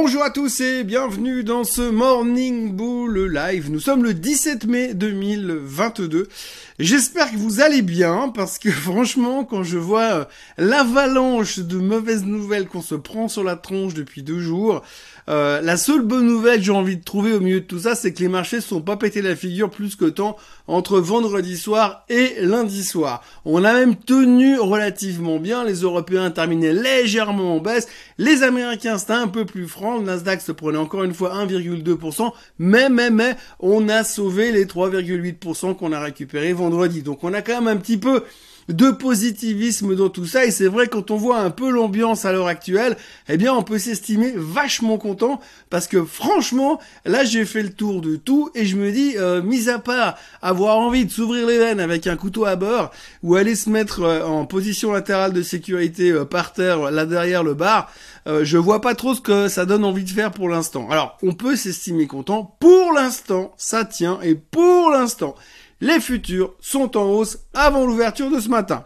Bonjour à tous et bienvenue dans ce Morning Bull Live. Nous sommes le 17 mai 2022. J'espère que vous allez bien parce que franchement quand je vois euh, l'avalanche de mauvaises nouvelles qu'on se prend sur la tronche depuis deux jours, euh, la seule bonne nouvelle que j'ai envie de trouver au milieu de tout ça, c'est que les marchés sont pas pétés la figure plus que tant entre vendredi soir et lundi soir. On a même tenu relativement bien. Les Européens terminaient légèrement en baisse. Les Américains, c'était un peu plus franc. Le Nasdaq se prenait encore une fois 1,2%. Mais, mais, mais, on a sauvé les 3,8% qu'on a récupérés vendredi. Donc on a quand même un petit peu de positivisme dans tout ça. Et c'est vrai, quand on voit un peu l'ambiance à l'heure actuelle, eh bien, on peut s'estimer vachement content parce que franchement, là, j'ai fait le tour de tout et je me dis, euh, mis à part avoir envie de s'ouvrir les veines avec un couteau à beurre ou aller se mettre euh, en position latérale de sécurité euh, par terre, là derrière le bar, je vois pas trop ce que ça donne envie de faire pour l'instant. Alors, on peut s'estimer content. Pour l'instant, ça tient et pour l'instant, les futurs sont en hausse avant l'ouverture de ce matin.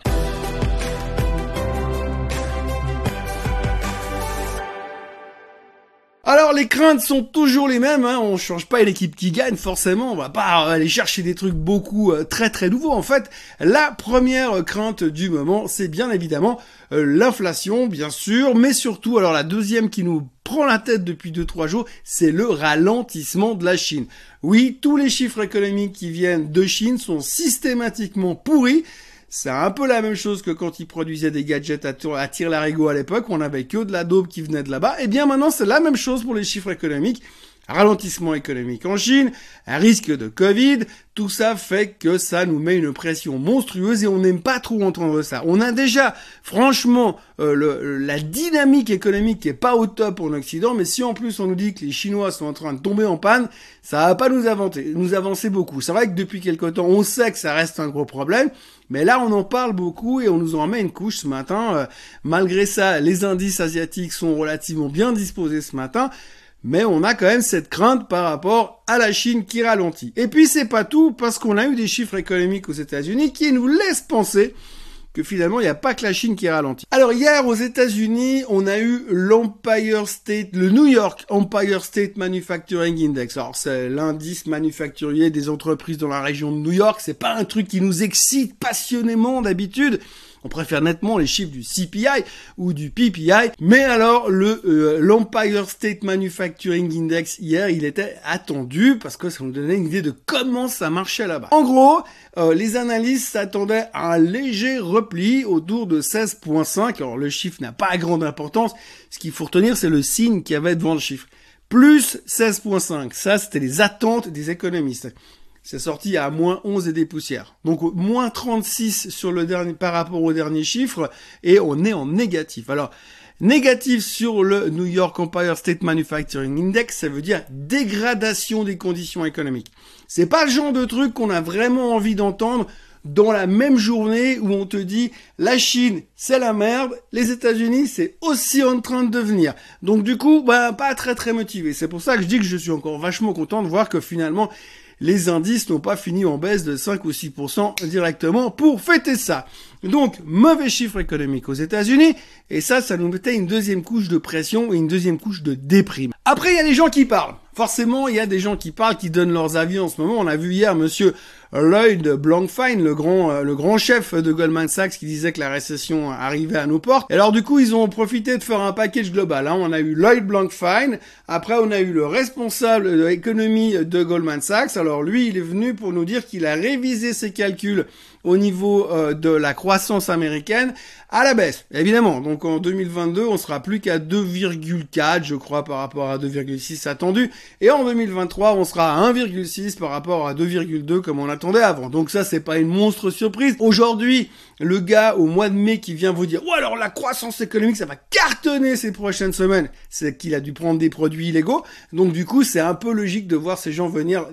Alors les craintes sont toujours les mêmes, hein. on change pas l'équipe qui gagne forcément, on va pas aller chercher des trucs beaucoup euh, très très nouveaux. En fait, la première crainte du moment, c'est bien évidemment euh, l'inflation, bien sûr, mais surtout, alors la deuxième qui nous prend la tête depuis 2-3 jours, c'est le ralentissement de la Chine. Oui, tous les chiffres économiques qui viennent de Chine sont systématiquement pourris. C'est un peu la même chose que quand ils produisaient des gadgets à, à tir à l'époque, on avait que de la dope qui venait de là-bas. Et eh bien maintenant, c'est la même chose pour les chiffres économiques ralentissement économique en Chine, un risque de Covid, tout ça fait que ça nous met une pression monstrueuse et on n'aime pas trop entendre ça. On a déjà, franchement, euh, le, la dynamique économique qui est pas au top en Occident, mais si en plus on nous dit que les Chinois sont en train de tomber en panne, ça va pas nous avancer, nous avancer beaucoup. C'est vrai que depuis quelque temps, on sait que ça reste un gros problème, mais là on en parle beaucoup et on nous en met une couche ce matin. Euh, malgré ça, les indices asiatiques sont relativement bien disposés ce matin mais on a quand même cette crainte par rapport à la Chine qui ralentit. Et puis c'est pas tout, parce qu'on a eu des chiffres économiques aux États-Unis qui nous laissent penser que finalement il n'y a pas que la Chine qui ralentit. Alors hier aux États-Unis, on a eu l'Empire State, le New York Empire State Manufacturing Index. Alors c'est l'indice manufacturier des entreprises dans la région de New York. C'est pas un truc qui nous excite passionnément d'habitude. On préfère nettement les chiffres du CPI ou du PPI. Mais alors, le euh, l'Empire State Manufacturing Index hier, il était attendu parce que ça nous donnait une idée de comment ça marchait là-bas. En gros, euh, les analystes s'attendaient à un léger repli autour de 16.5. Alors le chiffre n'a pas grande importance. Ce qu'il faut retenir, c'est le signe qu'il y avait devant le chiffre. Plus 16.5. Ça, c'était les attentes des économistes c'est sorti à moins 11 et des poussières. Donc moins 36 sur le dernier par rapport au dernier chiffre et on est en négatif. Alors négatif sur le New York Empire State Manufacturing Index, ça veut dire dégradation des conditions économiques. C'est pas le genre de truc qu'on a vraiment envie d'entendre dans la même journée où on te dit la Chine c'est la merde, les États-Unis c'est aussi en train de devenir. Donc du coup, bah pas très très motivé. C'est pour ça que je dis que je suis encore vachement content de voir que finalement les indices n'ont pas fini en baisse de 5 ou 6% directement pour fêter ça. Donc, mauvais chiffre économique aux États-Unis, et ça, ça nous mettait une deuxième couche de pression et une deuxième couche de déprime. Après, il y a des gens qui parlent. Forcément, il y a des gens qui parlent, qui donnent leurs avis en ce moment. On a vu hier monsieur Lloyd Blankfein, le grand, euh, le grand chef de Goldman Sachs, qui disait que la récession arrivait à nos portes. Et alors du coup, ils ont profité de faire un package global. Hein. On a eu Lloyd Blankfein, après on a eu le responsable de l'économie de Goldman Sachs. Alors lui, il est venu pour nous dire qu'il a révisé ses calculs au niveau euh, de la croissance américaine à la baisse, évidemment. Donc en 2022, on sera plus qu'à 2,4, je crois, par rapport à 2,6 attendu. Et en 2023, on sera à 1,6 par rapport à 2,2 comme on attendait avant. Donc ça, c'est pas une monstre surprise. Aujourd'hui, le gars au mois de mai qui vient vous dire, ouais alors la croissance économique, ça va cartonner ces prochaines semaines, c'est qu'il a dû prendre des produits illégaux. Donc du coup, c'est un peu logique de voir ces gens venir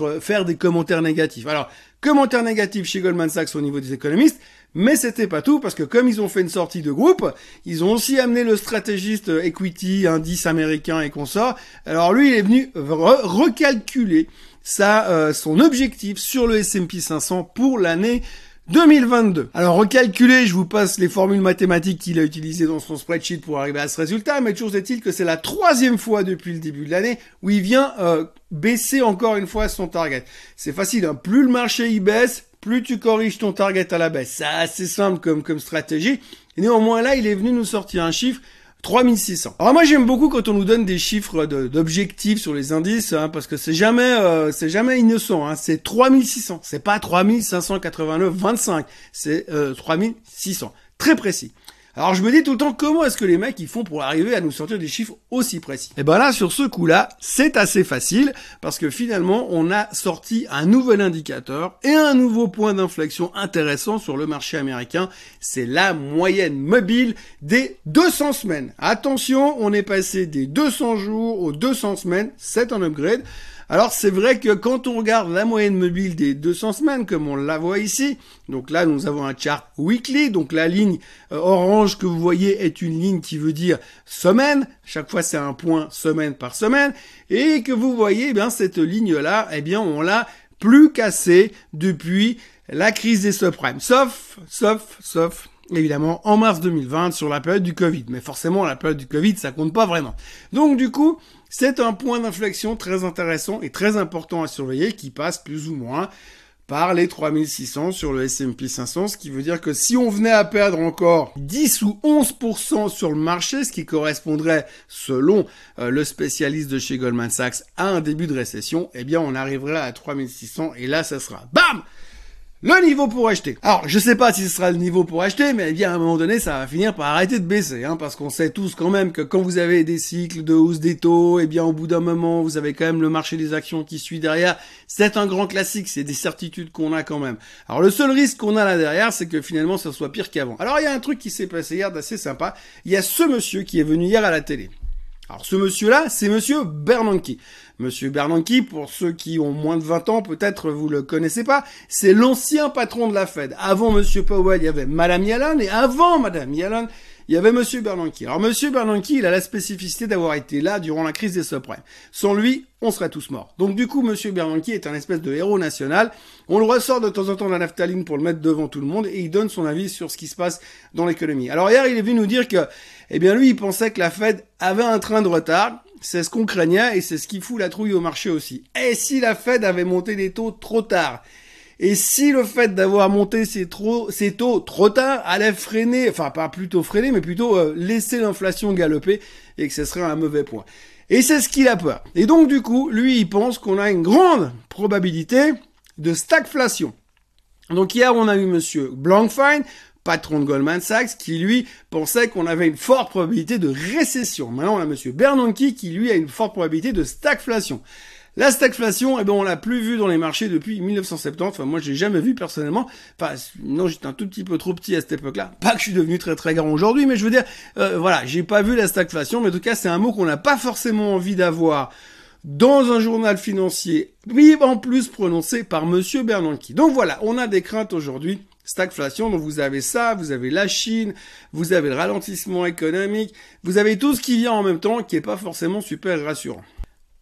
euh, faire des commentaires négatifs. Alors, commentaires négatifs chez Goldman Sachs au niveau des économistes, mais c'était pas tout parce que comme ils ont fait une sortie de groupe, ils ont aussi amené le stratégiste equity, indice américain et consort. Alors lui, il est venu recalculer ça, euh, son objectif sur le S&P 500 pour l'année 2022. Alors recalculez, je vous passe les formules mathématiques qu'il a utilisées dans son spreadsheet pour arriver à ce résultat, mais toujours est-il que c'est la troisième fois depuis le début de l'année où il vient euh, baisser encore une fois son target. C'est facile, hein. plus le marché y baisse, plus tu corriges ton target à la baisse. C'est assez simple comme, comme stratégie. Néanmoins là, il est venu nous sortir un chiffre 3600. Alors moi j'aime beaucoup quand on nous donne des chiffres d'objectifs sur les indices, hein, parce que c'est jamais euh, c'est jamais innocent. Hein, c'est 3600, c'est pas 3589 25, c'est euh, 3600, très précis. Alors je me dis tout le temps comment est-ce que les mecs ils font pour arriver à nous sortir des chiffres aussi précis? Et eh ben là sur ce coup-là, c'est assez facile parce que finalement on a sorti un nouvel indicateur et un nouveau point d'inflexion intéressant sur le marché américain, c'est la moyenne mobile des 200 semaines. Attention, on est passé des 200 jours aux 200 semaines, c'est un upgrade. Alors c'est vrai que quand on regarde la moyenne mobile des 200 semaines, comme on la voit ici, donc là nous avons un chart weekly, donc la ligne euh, orange que vous voyez est une ligne qui veut dire semaine, chaque fois c'est un point semaine par semaine, et que vous voyez eh bien cette ligne là, eh bien on l'a plus cassée depuis la crise des subprimes, sauf, sauf, sauf évidemment en mars 2020 sur la période du Covid. Mais forcément, la période du Covid, ça compte pas vraiment. Donc du coup, c'est un point d'inflexion très intéressant et très important à surveiller qui passe plus ou moins par les 3600 sur le S&P 500, ce qui veut dire que si on venait à perdre encore 10 ou 11% sur le marché, ce qui correspondrait, selon euh, le spécialiste de chez Goldman Sachs, à un début de récession, eh bien on arriverait à 3600 et là ça sera BAM le niveau pour acheter. Alors, je sais pas si ce sera le niveau pour acheter, mais bien à un moment donné, ça va finir par arrêter de baisser, hein, parce qu'on sait tous quand même que quand vous avez des cycles de hausse des taux, eh bien au bout d'un moment, vous avez quand même le marché des actions qui suit derrière. C'est un grand classique, c'est des certitudes qu'on a quand même. Alors le seul risque qu'on a là derrière, c'est que finalement, ça soit pire qu'avant. Alors il y a un truc qui s'est passé hier d'assez sympa. Il y a ce monsieur qui est venu hier à la télé. Alors ce monsieur-là, c'est monsieur Bernanke. Monsieur Bernanke, pour ceux qui ont moins de 20 ans, peut-être vous le connaissez pas, c'est l'ancien patron de la Fed. Avant Monsieur Powell, il y avait Madame Yellen, et avant Madame Yellen, il y avait Monsieur Bernanke. Alors Monsieur Bernanke, il a la spécificité d'avoir été là durant la crise des subprimes. Sans lui, on serait tous morts. Donc du coup, Monsieur Bernanke est un espèce de héros national. On le ressort de temps en temps de la naphtaline pour le mettre devant tout le monde et il donne son avis sur ce qui se passe dans l'économie. Alors hier, il est venu nous dire que, eh bien lui, il pensait que la Fed avait un train de retard. C'est ce qu'on craignait et c'est ce qui fout la trouille au marché aussi. Et si la Fed avait monté les taux trop tard? Et si le fait d'avoir monté ces, taux trop tard allait freiner, enfin pas plutôt freiner, mais plutôt euh, laisser l'inflation galoper et que ce serait un mauvais point. Et c'est ce qu'il a peur. Et donc du coup, lui, il pense qu'on a une grande probabilité de stagflation. Donc hier, on a eu monsieur Blankfein, patron de Goldman Sachs, qui lui pensait qu'on avait une forte probabilité de récession. Maintenant, on a monsieur Bernanke qui lui a une forte probabilité de stagflation. La stagflation, eh ben, on l'a plus vu dans les marchés depuis 1970. Enfin, moi, j'ai jamais vu personnellement. Enfin, non, j'étais un tout petit peu trop petit à cette époque-là. Pas que je suis devenu très très grand aujourd'hui, mais je veux dire, euh, voilà, j'ai pas vu la stagflation. Mais en tout cas, c'est un mot qu'on n'a pas forcément envie d'avoir dans un journal financier, oui, en plus prononcé par Monsieur Bernanke. Donc voilà, on a des craintes aujourd'hui. Stagflation, donc vous avez ça, vous avez la Chine, vous avez le ralentissement économique, vous avez tout ce qui vient en même temps qui est pas forcément super rassurant.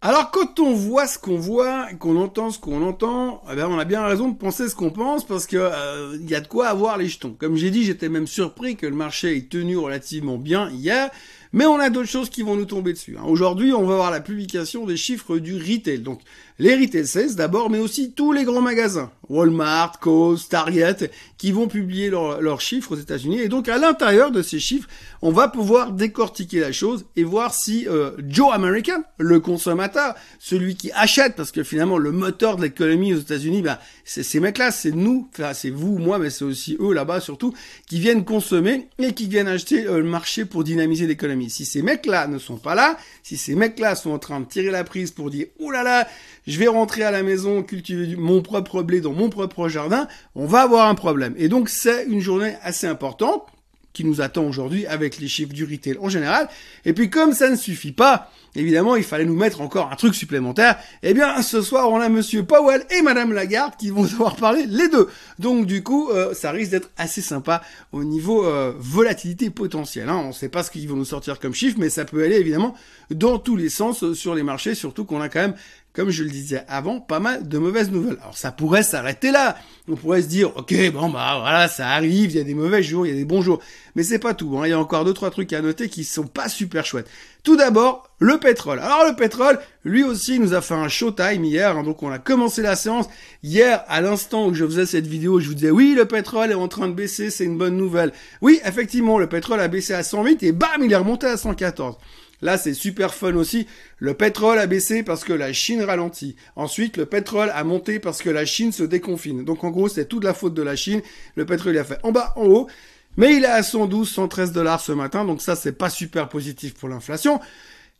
Alors quand on voit ce qu'on voit, qu'on entend ce qu'on entend, eh ben, on a bien raison de penser ce qu'on pense parce que euh, y a de quoi avoir les jetons. Comme j'ai dit, j'étais même surpris que le marché ait tenu relativement bien hier. Mais on a d'autres choses qui vont nous tomber dessus. Hein. Aujourd'hui, on va voir la publication des chiffres du retail. Donc, les retail sales d'abord, mais aussi tous les grands magasins. Walmart, Kohl's, Target, qui vont publier leurs chiffres aux États-Unis. Et donc, à l'intérieur de ces chiffres, on va pouvoir décortiquer la chose et voir si euh, Joe American, le consommateur, celui qui achète, parce que finalement, le moteur de l'économie aux États-Unis, ben, c'est ces mecs-là, c'est nous, c'est vous, moi, mais c'est aussi eux là-bas surtout, qui viennent consommer et qui viennent acheter euh, le marché pour dynamiser l'économie. Si ces mecs-là ne sont pas là, si ces mecs-là sont en train de tirer la prise pour dire « Ouh là là, je vais rentrer à la maison, cultiver mon propre blé dans mon propre jardin », on va avoir un problème. Et donc c'est une journée assez importante qui nous attend aujourd'hui avec les chiffres du retail en général. Et puis comme ça ne suffit pas, évidemment, il fallait nous mettre encore un truc supplémentaire. Eh bien, ce soir, on a Monsieur Powell et Madame Lagarde qui vont devoir parler les deux. Donc, du coup, euh, ça risque d'être assez sympa au niveau euh, volatilité potentielle. Hein. On ne sait pas ce qu'ils vont nous sortir comme chiffre, mais ça peut aller évidemment dans tous les sens sur les marchés, surtout qu'on a quand même comme je le disais avant, pas mal de mauvaises nouvelles. Alors ça pourrait s'arrêter là. On pourrait se dire, ok, bon bah voilà, ça arrive, il y a des mauvais jours, il y a des bons jours. Mais c'est pas tout. Hein. Il y a encore deux trois trucs à noter qui sont pas super chouettes. Tout d'abord, le pétrole. Alors le pétrole, lui aussi, nous a fait un showtime hier. Hein. donc on a commencé la séance hier à l'instant où je faisais cette vidéo. Je vous disais, oui, le pétrole est en train de baisser, c'est une bonne nouvelle. Oui, effectivement, le pétrole a baissé à 108 et bam, il est remonté à 114. Là, c'est super fun aussi. Le pétrole a baissé parce que la Chine ralentit. Ensuite, le pétrole a monté parce que la Chine se déconfine. Donc, en gros, c'est toute la faute de la Chine. Le pétrole, il a fait en bas, en haut. Mais il est à 112, 113 dollars ce matin. Donc ça, c'est pas super positif pour l'inflation.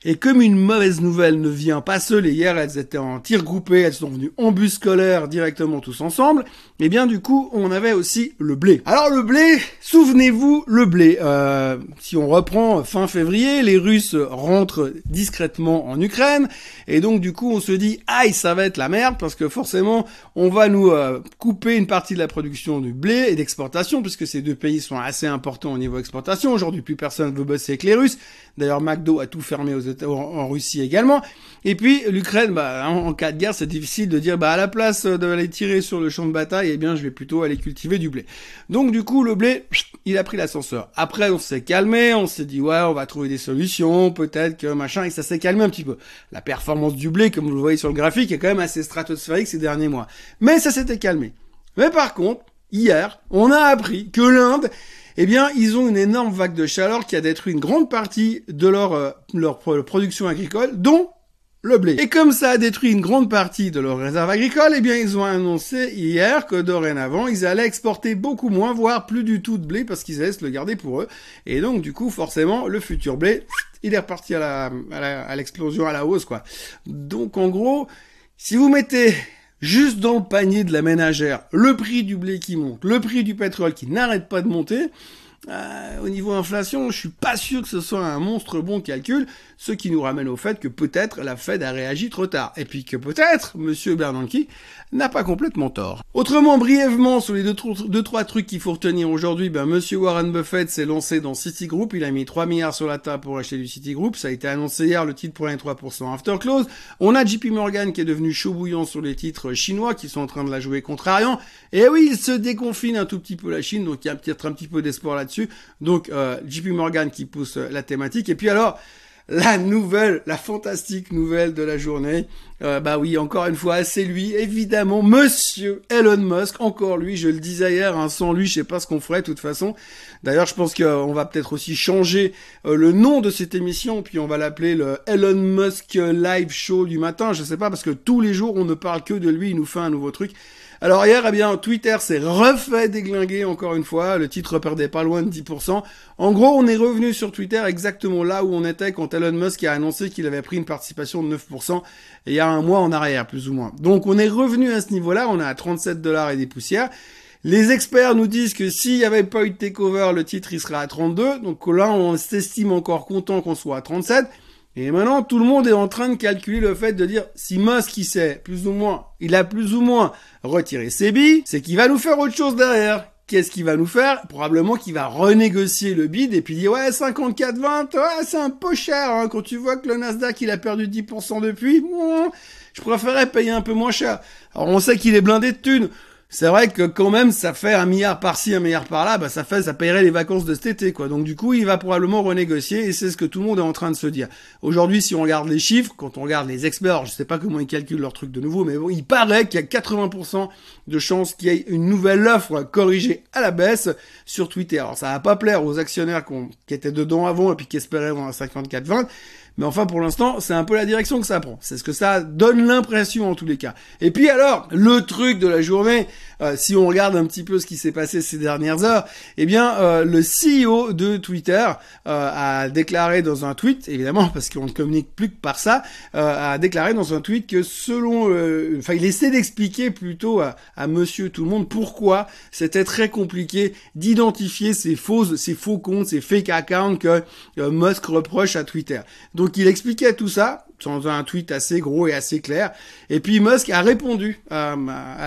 Et comme une mauvaise nouvelle ne vient pas seule, et hier elles étaient en tir groupé, elles sont venues en bus scolaire directement tous ensemble, et eh bien du coup on avait aussi le blé. Alors le blé, souvenez-vous, le blé, euh, si on reprend fin février, les Russes rentrent discrètement en Ukraine, et donc du coup on se dit, aïe ça va être la merde, parce que forcément on va nous euh, couper une partie de la production du blé et d'exportation, puisque ces deux pays sont assez importants au niveau exportation, aujourd'hui plus personne veut bosser avec les Russes, d'ailleurs McDo a tout fermé aux en, Russie également. Et puis l'Ukraine, bah, en, cas de guerre, c'est difficile de dire, bah à la place d'aller tirer sur le champ de bataille, eh bien je vais plutôt aller cultiver du blé. Donc du coup, le blé, il a pris l'ascenseur. Après, on s'est calmé, on s'est dit, ouais, on va trouver des solutions, peut-être que machin, et ça s'est calmé un petit peu. La performance du blé, comme vous le voyez sur le graphique, est quand même assez stratosphérique ces derniers mois. Mais ça s'était calmé. Mais par contre, hier, on a appris que l'Inde eh bien, ils ont une énorme vague de chaleur qui a détruit une grande partie de leur, euh, leur production agricole, dont le blé. Et comme ça a détruit une grande partie de leur réserve agricole, eh bien, ils ont annoncé hier que dorénavant, ils allaient exporter beaucoup moins, voire plus du tout de blé parce qu'ils allaient se le garder pour eux. Et donc, du coup, forcément, le futur blé, il est reparti à la, l'explosion, à, à la hausse, quoi. Donc, en gros, si vous mettez juste dans le panier de la ménagère, le prix du blé qui monte, le prix du pétrole qui n'arrête pas de monter, euh, au niveau inflation, je suis pas sûr que ce soit un monstre bon calcul, ce qui nous ramène au fait que peut-être la Fed a réagi trop tard, et puis que peut-être Monsieur Bernanke n'a pas complètement tort. Autrement, brièvement, sur les deux, deux trois trucs qu'il faut retenir aujourd'hui, ben Monsieur Warren Buffett s'est lancé dans Citigroup, il a mis 3 milliards sur la table pour acheter du Citigroup, ça a été annoncé hier, le titre pour 3% after close. On a JP Morgan qui est devenu chaud bouillant sur les titres chinois qui sont en train de la jouer contrariant, et oui, il se déconfine un tout petit peu la Chine, donc il y a peut-être un petit peu d'espoir là-dessus donc euh, JP Morgan qui pousse la thématique. Et puis alors, la nouvelle, la fantastique nouvelle de la journée. Euh, bah oui, encore une fois, c'est lui, évidemment, Monsieur Elon Musk, encore lui, je le disais hier, hein, sans lui, je sais pas ce qu'on ferait de toute façon. D'ailleurs, je pense qu'on va peut-être aussi changer le nom de cette émission, puis on va l'appeler le Elon Musk Live Show du matin, je sais pas, parce que tous les jours, on ne parle que de lui, il nous fait un nouveau truc. Alors hier, eh bien, Twitter s'est refait déglinguer encore une fois. Le titre perdait pas loin de 10%. En gros, on est revenu sur Twitter exactement là où on était quand Elon Musk a annoncé qu'il avait pris une participation de 9% il y a un mois en arrière, plus ou moins. Donc on est revenu à ce niveau-là. On est à 37 dollars et des poussières. Les experts nous disent que s'il n'y avait pas eu de takeover, le titre il serait à 32. Donc là, on s'estime encore content qu'on soit à 37. Et maintenant, tout le monde est en train de calculer le fait de dire si Musk, il sait plus ou moins, il a plus ou moins retiré ses billes, c'est qu'il va nous faire autre chose derrière. Qu'est-ce qu'il va nous faire? Probablement qu'il va renégocier le bid et puis dire ouais 54,20, ouais c'est un peu cher hein. quand tu vois que le Nasdaq il a perdu 10% depuis. je préférerais payer un peu moins cher. Alors on sait qu'il est blindé de thunes c'est vrai que quand même ça fait un milliard par-ci, un milliard par-là, bah ça fait ça paierait les vacances de cet été quoi. Donc du coup, il va probablement renégocier et c'est ce que tout le monde est en train de se dire. Aujourd'hui, si on regarde les chiffres, quand on regarde les experts, je sais pas comment ils calculent leur truc de nouveau, mais bon, il paraît qu'il y a 80% de chances qu'il y ait une nouvelle offre corrigée à la baisse sur Twitter. Alors ça va pas plaire aux actionnaires qui étaient dedans avant et puis qui espéraient vendre à 54-20, mais enfin, pour l'instant, c'est un peu la direction que ça prend. C'est ce que ça donne l'impression en tous les cas. Et puis alors, le truc de la journée, euh, si on regarde un petit peu ce qui s'est passé ces dernières heures, eh bien, euh, le CEO de Twitter euh, a déclaré dans un tweet, évidemment, parce qu'on ne communique plus que par ça, a déclaré dans un tweet que selon, enfin, il essaie d'expliquer plutôt à, Monsieur Tout le Monde pourquoi c'était très compliqué d'identifier ces faux, ces faux comptes, ces fake accounts que Musk reproche à Twitter. Donc il expliquait tout ça dans un tweet assez gros et assez clair. Et puis Musk a répondu à,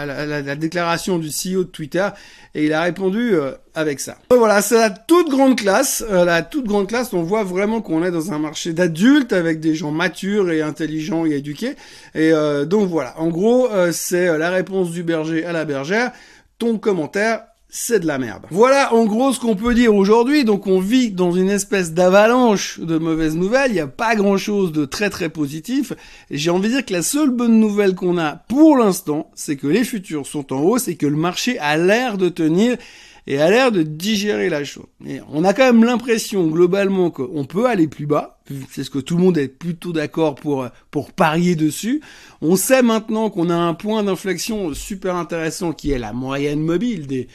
la, déclaration du CEO de Twitter et il a répondu euh, avec ça. Voilà, c'est la toute grande classe. Euh, la toute grande classe, on voit vraiment qu'on est dans un marché d'adultes avec des gens matures et intelligents et éduqués. Et euh, donc voilà, en gros, c'est la réponse du berger à la bergère. Ton commentaire, c'est de la merde. Voilà en gros ce qu'on peut dire aujourd'hui. Donc on vit dans une espèce d'avalanche de mauvaises nouvelles. Il n'y a pas grand chose de très très positif. J'ai envie de dire que la seule bonne nouvelle qu'on a pour l'instant, c'est que les futurs sont en hausse et que le marché a l'air de tenir et a l'air de digérer la chose. Et on a quand même l'impression globalement qu'on peut aller plus bas. C'est ce que tout le monde est plutôt d'accord pour pour parier dessus. On sait maintenant qu'on a un point d'inflexion super intéressant qui est la moyenne mobile des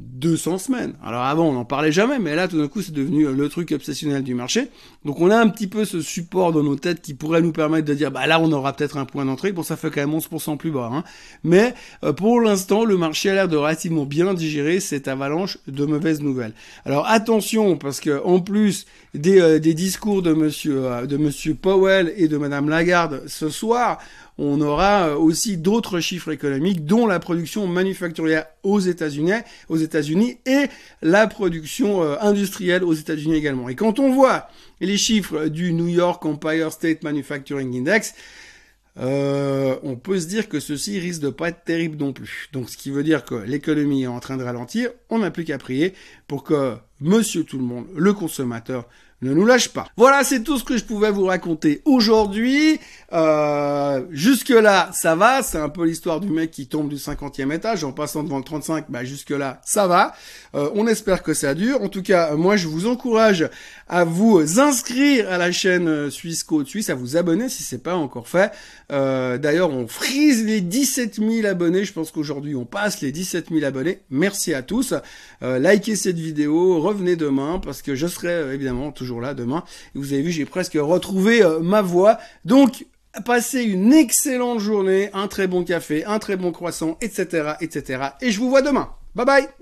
200 semaines. Alors avant, on n'en parlait jamais, mais là, tout d'un coup, c'est devenu le truc obsessionnel du marché. Donc on a un petit peu ce support dans nos têtes qui pourrait nous permettre de dire, bah là, on aura peut-être un point d'entrée. Bon, ça fait quand même 11% plus bas. Hein. Mais euh, pour l'instant, le marché a l'air de relativement bien digérer cette avalanche de mauvaises nouvelles. Alors attention, parce que en plus des, euh, des discours de monsieur, euh, de monsieur Powell et de madame Lagarde ce soir, on aura euh, aussi d'autres chiffres économiques, dont la production manufacturière aux États-Unis, et la production euh, industrielle aux États-Unis également. Et quand on voit les chiffres du New York Empire State Manufacturing Index, euh, on peut se dire que ceci risque de pas être terrible non plus. Donc, ce qui veut dire que l'économie est en train de ralentir. On n'a plus qu'à prier pour que Monsieur tout le monde, le consommateur, ne nous lâche pas. Voilà, c'est tout ce que je pouvais vous raconter aujourd'hui. Euh, jusque là, ça va. C'est un peu l'histoire du mec qui tombe du 50e étage en passant devant le 35. Bah jusque là, ça va. Euh, on espère que ça dure. En tout cas, moi, je vous encourage à vous inscrire à la chaîne euh, Suisse Côte Suisse, à vous abonner si c'est pas encore fait. Euh, D'ailleurs, on frise les 17 000 abonnés. Je pense qu'aujourd'hui, on passe les 17 000 abonnés. Merci à tous. Euh, likez cette vidéo. Revenez demain parce que je serai évidemment toujours là demain. Et vous avez vu, j'ai presque retrouvé ma voix. Donc, passez une excellente journée, un très bon café, un très bon croissant, etc., etc. Et je vous vois demain. Bye bye